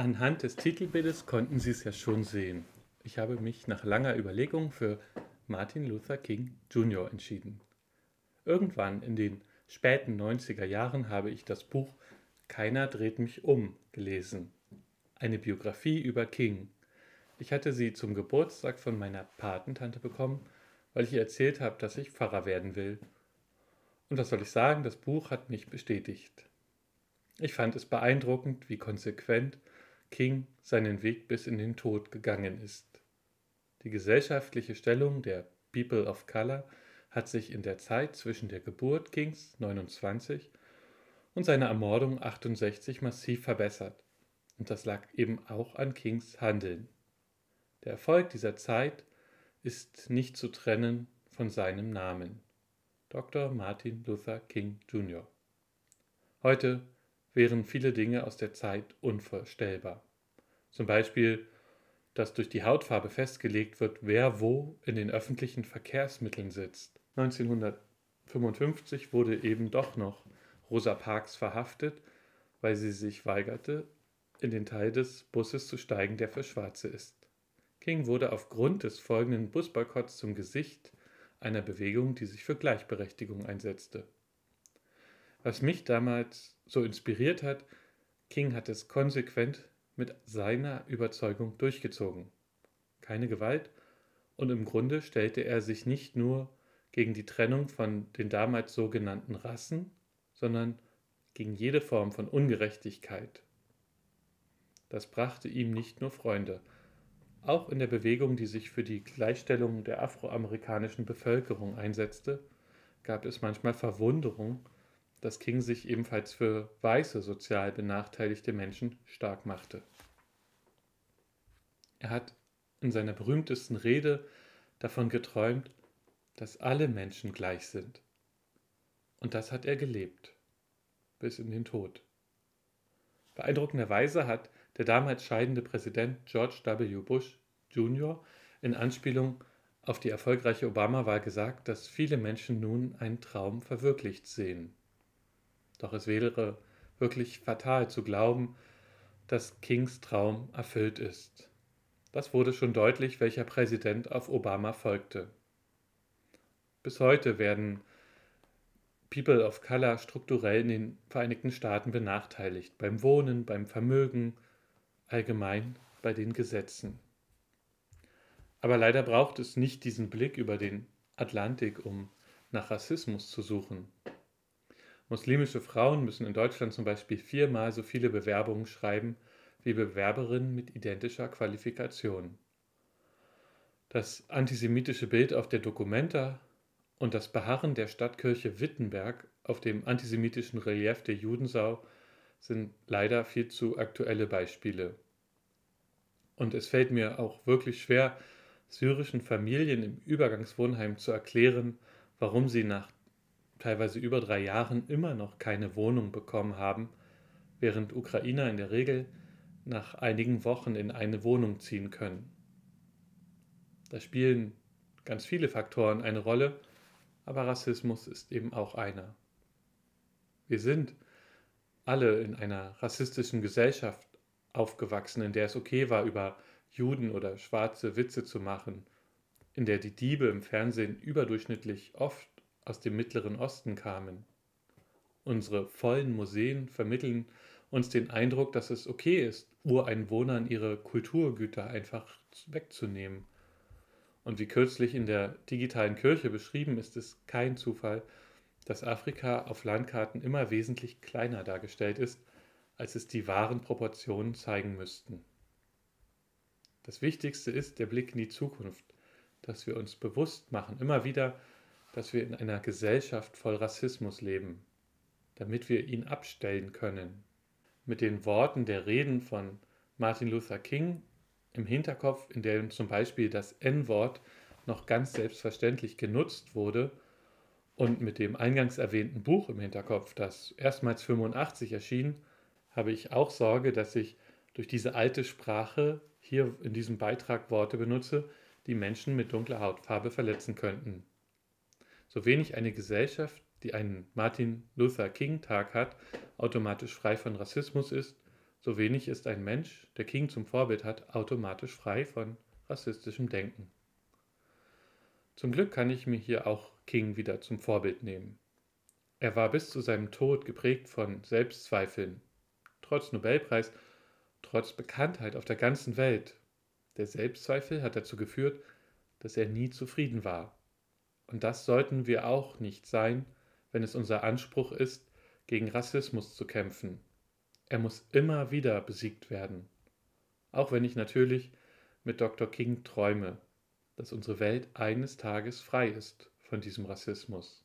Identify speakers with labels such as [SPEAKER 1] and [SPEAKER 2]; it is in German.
[SPEAKER 1] Anhand des Titelbildes konnten Sie es ja schon sehen. Ich habe mich nach langer Überlegung für Martin Luther King Jr. entschieden. Irgendwann in den späten 90er Jahren habe ich das Buch Keiner dreht mich um gelesen. Eine Biografie über King. Ich hatte sie zum Geburtstag von meiner Patentante bekommen, weil ich ihr erzählt habe, dass ich Pfarrer werden will. Und was soll ich sagen, das Buch hat mich bestätigt. Ich fand es beeindruckend, wie konsequent King seinen Weg bis in den Tod gegangen ist. Die gesellschaftliche Stellung der People of Color hat sich in der Zeit zwischen der Geburt Kings 29 und seiner Ermordung 68 massiv verbessert. Und das lag eben auch an Kings Handeln. Der Erfolg dieser Zeit ist nicht zu trennen von seinem Namen. Dr. Martin Luther King Jr. Heute wären viele Dinge aus der Zeit unvorstellbar. Zum Beispiel, dass durch die Hautfarbe festgelegt wird, wer wo in den öffentlichen Verkehrsmitteln sitzt. 1955 wurde eben doch noch Rosa Parks verhaftet, weil sie sich weigerte, in den Teil des Busses zu steigen, der für Schwarze ist. King wurde aufgrund des folgenden Busboykotts zum Gesicht einer Bewegung, die sich für Gleichberechtigung einsetzte. Was mich damals so inspiriert hat, King hat es konsequent mit seiner Überzeugung durchgezogen. Keine Gewalt und im Grunde stellte er sich nicht nur gegen die Trennung von den damals sogenannten Rassen, sondern gegen jede Form von Ungerechtigkeit. Das brachte ihm nicht nur Freunde. Auch in der Bewegung, die sich für die Gleichstellung der afroamerikanischen Bevölkerung einsetzte, gab es manchmal Verwunderung, dass King sich ebenfalls für weiße sozial benachteiligte Menschen stark machte. Er hat in seiner berühmtesten Rede davon geträumt, dass alle Menschen gleich sind. Und das hat er gelebt, bis in den Tod. Beeindruckenderweise hat der damals scheidende Präsident George W. Bush Jr. in Anspielung auf die erfolgreiche Obama-Wahl gesagt, dass viele Menschen nun einen Traum verwirklicht sehen. Doch es wäre wirklich fatal zu glauben, dass Kings Traum erfüllt ist. Das wurde schon deutlich, welcher Präsident auf Obama folgte. Bis heute werden People of Color strukturell in den Vereinigten Staaten benachteiligt, beim Wohnen, beim Vermögen, allgemein bei den Gesetzen. Aber leider braucht es nicht diesen Blick über den Atlantik, um nach Rassismus zu suchen. Muslimische Frauen müssen in Deutschland zum Beispiel viermal so viele Bewerbungen schreiben wie Bewerberinnen mit identischer Qualifikation. Das antisemitische Bild auf der Documenta und das Beharren der Stadtkirche Wittenberg auf dem antisemitischen Relief der Judensau sind leider viel zu aktuelle Beispiele. Und es fällt mir auch wirklich schwer, syrischen Familien im Übergangswohnheim zu erklären, warum sie nach teilweise über drei Jahren immer noch keine Wohnung bekommen haben, während Ukrainer in der Regel nach einigen Wochen in eine Wohnung ziehen können. Da spielen ganz viele Faktoren eine Rolle, aber Rassismus ist eben auch einer. Wir sind alle in einer rassistischen Gesellschaft aufgewachsen, in der es okay war, über Juden oder Schwarze Witze zu machen, in der die Diebe im Fernsehen überdurchschnittlich oft aus dem Mittleren Osten kamen. Unsere vollen Museen vermitteln uns den Eindruck, dass es okay ist, Ureinwohnern ihre Kulturgüter einfach wegzunehmen. Und wie kürzlich in der digitalen Kirche beschrieben, ist es kein Zufall, dass Afrika auf Landkarten immer wesentlich kleiner dargestellt ist, als es die wahren Proportionen zeigen müssten. Das Wichtigste ist der Blick in die Zukunft, dass wir uns bewusst machen, immer wieder, dass wir in einer Gesellschaft voll Rassismus leben, damit wir ihn abstellen können. Mit den Worten der Reden von Martin Luther King im Hinterkopf, in denen zum Beispiel das N-Wort noch ganz selbstverständlich genutzt wurde, und mit dem eingangs erwähnten Buch im Hinterkopf, das erstmals 85 erschien, habe ich auch Sorge, dass ich durch diese alte Sprache hier in diesem Beitrag Worte benutze, die Menschen mit dunkler Hautfarbe verletzen könnten. So wenig eine Gesellschaft, die einen Martin Luther King Tag hat, automatisch frei von Rassismus ist, so wenig ist ein Mensch, der King zum Vorbild hat, automatisch frei von rassistischem Denken. Zum Glück kann ich mir hier auch King wieder zum Vorbild nehmen. Er war bis zu seinem Tod geprägt von Selbstzweifeln. Trotz Nobelpreis, trotz Bekanntheit auf der ganzen Welt. Der Selbstzweifel hat dazu geführt, dass er nie zufrieden war. Und das sollten wir auch nicht sein, wenn es unser Anspruch ist, gegen Rassismus zu kämpfen. Er muss immer wieder besiegt werden. Auch wenn ich natürlich mit Dr. King träume, dass unsere Welt eines Tages frei ist von diesem Rassismus.